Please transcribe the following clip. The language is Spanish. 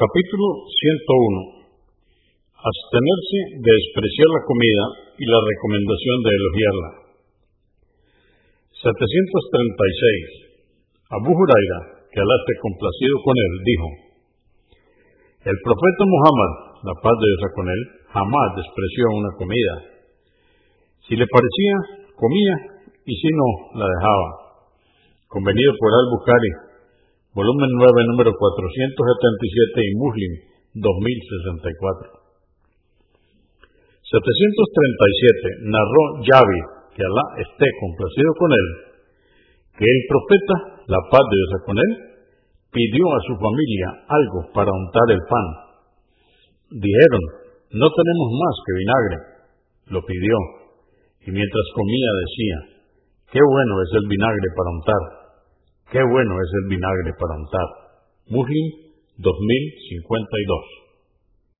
Capítulo 101. Abstenerse de despreciar la comida y la recomendación de elogiarla. 736. Abu Huraira, que Alá esté complacido con él, dijo, El profeta Muhammad, la paz de Dios con él, jamás despreció una comida. Si le parecía, comía, y si no, la dejaba. Convenido por Al-Bukhari, volumen 9, número 477 y Muslim 2064. 737. Narró Yavi, que Alá esté complacido con él, que el profeta, la paz de Dios con él, pidió a su familia algo para untar el pan. Dijeron, no tenemos más que vinagre. Lo pidió, y mientras comía decía, qué bueno es el vinagre para untar. Qué bueno es el vinagre para untar. Muslim 2052.